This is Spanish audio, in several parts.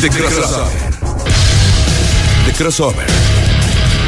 The Crossover. The Crossover.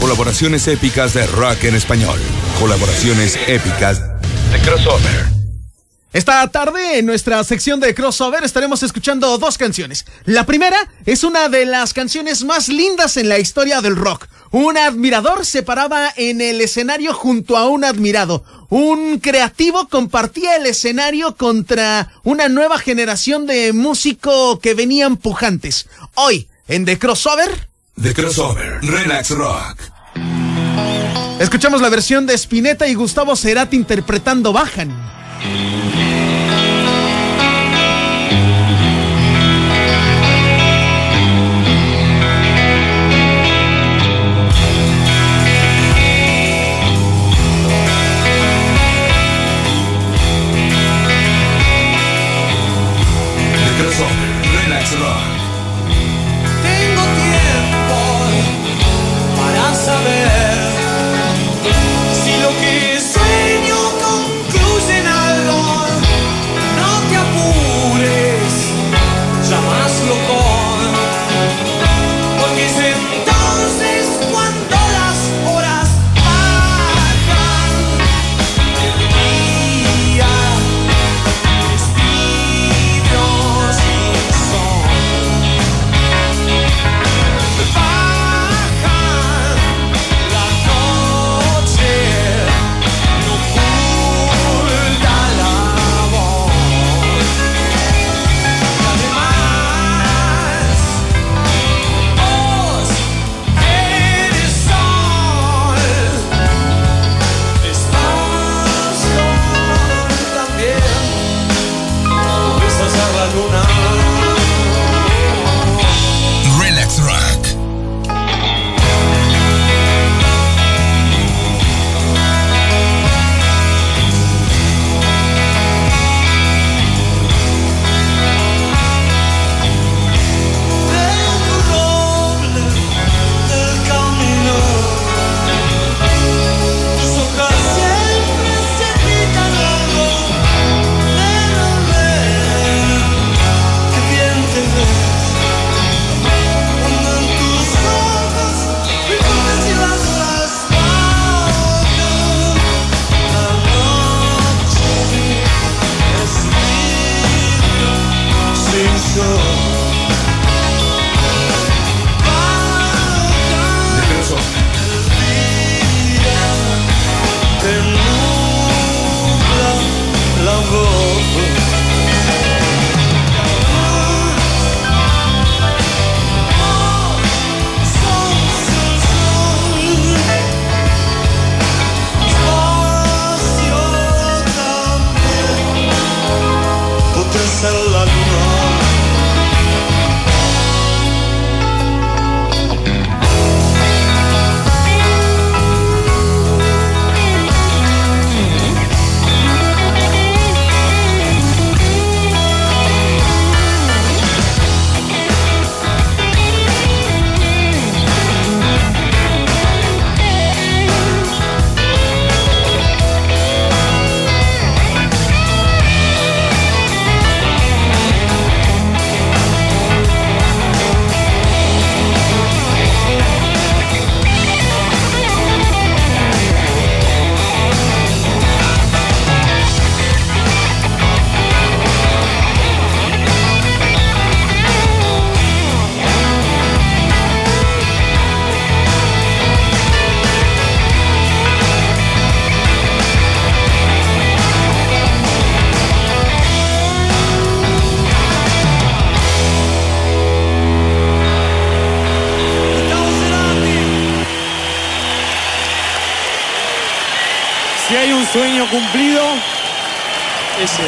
Colaboraciones épicas de rock en español. Colaboraciones épicas de Crossover. Esta tarde en nuestra sección de crossover estaremos escuchando dos canciones. La primera es una de las canciones más lindas en la historia del rock. Un admirador se paraba en el escenario junto a un admirado. Un creativo compartía el escenario contra una nueva generación de músicos que venían pujantes. Hoy, en The Crossover. The Crossover. Relax Rock. Escuchamos la versión de Spinetta y Gustavo Cerati interpretando Bajan. Sueño cumplido ese.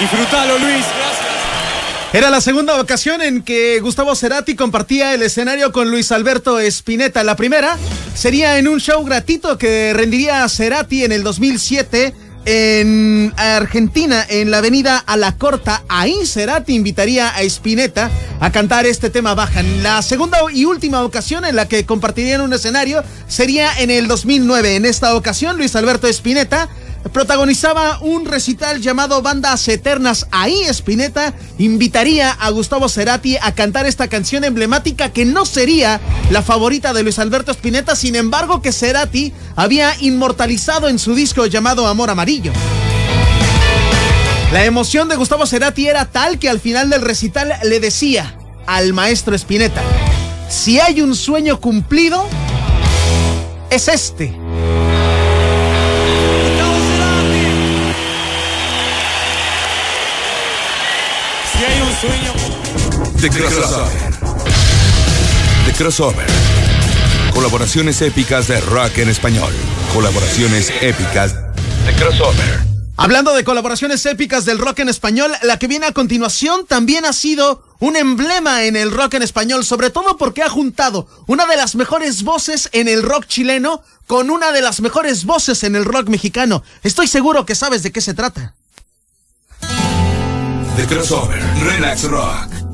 Disfrútalo, Luis. Gracias. Era la segunda ocasión en que Gustavo Cerati compartía el escenario con Luis Alberto Spinetta. La primera sería en un show gratuito que rendiría Cerati en el 2007 en Argentina, en la avenida A la Corta. Ahí Cerati invitaría a Spinetta a cantar este tema Bajan. La segunda y última ocasión en la que compartirían un escenario sería en el 2009. En esta ocasión, Luis Alberto Spinetta protagonizaba un recital llamado Bandas Eternas. Ahí Spinetta invitaría a Gustavo Cerati a cantar esta canción emblemática que no sería la favorita de Luis Alberto Spinetta, sin embargo que Cerati había inmortalizado en su disco llamado Amor Amarillo. La emoción de Gustavo Cerati era tal que al final del recital le decía al maestro Spinetta, si hay un sueño cumplido, es este. The Crossover. The Crossover. Colaboraciones épicas de rock en español. Colaboraciones épicas de Crossover. Hablando de colaboraciones épicas del rock en español, la que viene a continuación también ha sido un emblema en el rock en español, sobre todo porque ha juntado una de las mejores voces en el rock chileno con una de las mejores voces en el rock mexicano. Estoy seguro que sabes de qué se trata. The Crossover. Relax Rock.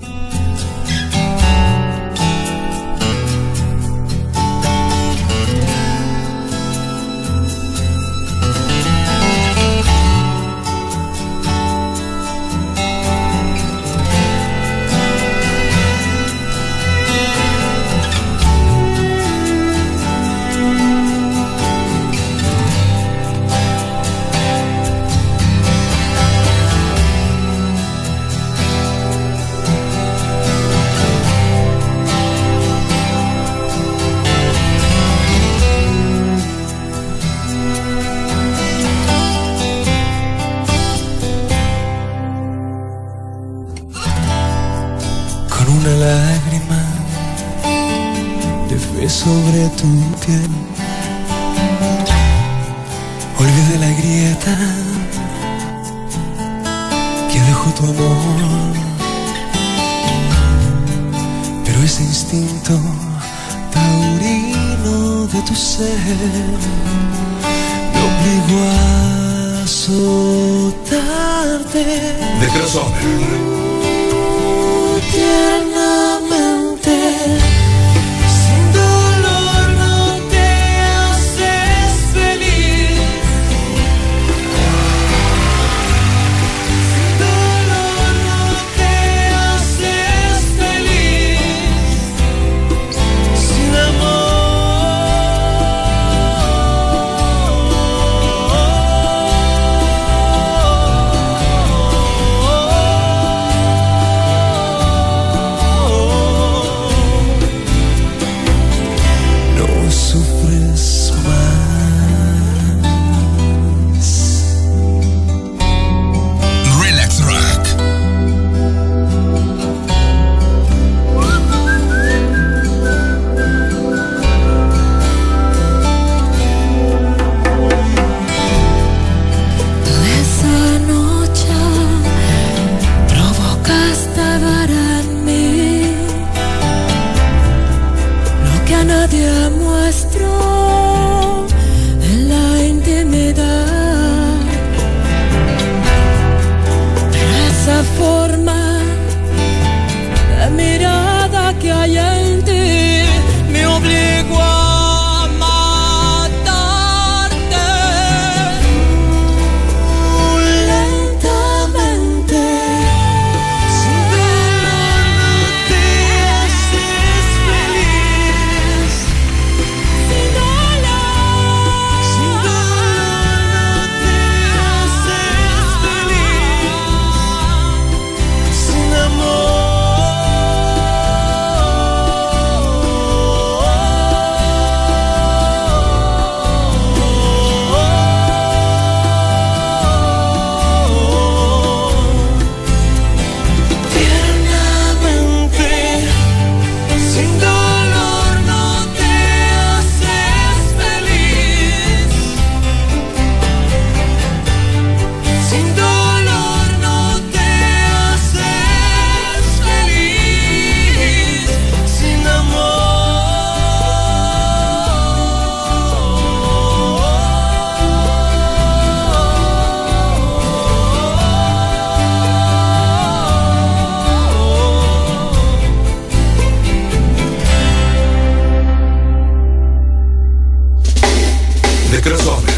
De fe sobre tu piel. Olvidé la grieta que dejó tu amor. Pero ese instinto taurino de tu ser me obligó a azotarte The Crossover. Microsoft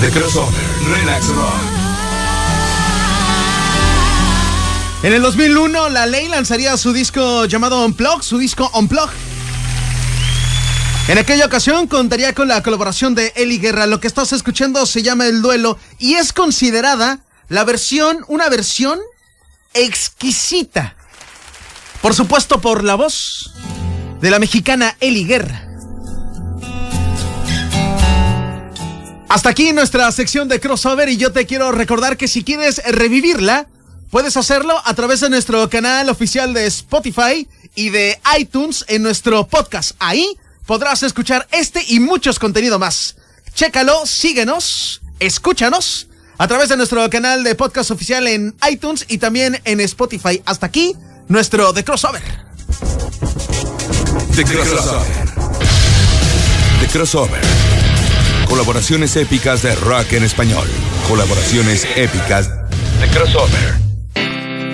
The Crossover, Relax Rock. En el 2001, la ley lanzaría su disco llamado Unplug, su disco Unplug. En aquella ocasión contaría con la colaboración de Eli Guerra. Lo que estás escuchando se llama El Duelo y es considerada la versión, una versión exquisita. Por supuesto, por la voz de la mexicana Eli Guerra. Hasta aquí nuestra sección de crossover y yo te quiero recordar que si quieres revivirla, puedes hacerlo a través de nuestro canal oficial de Spotify y de iTunes en nuestro podcast. Ahí podrás escuchar este y muchos contenidos más. Chécalo, síguenos, escúchanos a través de nuestro canal de podcast oficial en iTunes y también en Spotify. Hasta aquí nuestro The Crossover. The Crossover. The Crossover. Colaboraciones épicas de rock en español. Colaboraciones épicas de Crossover.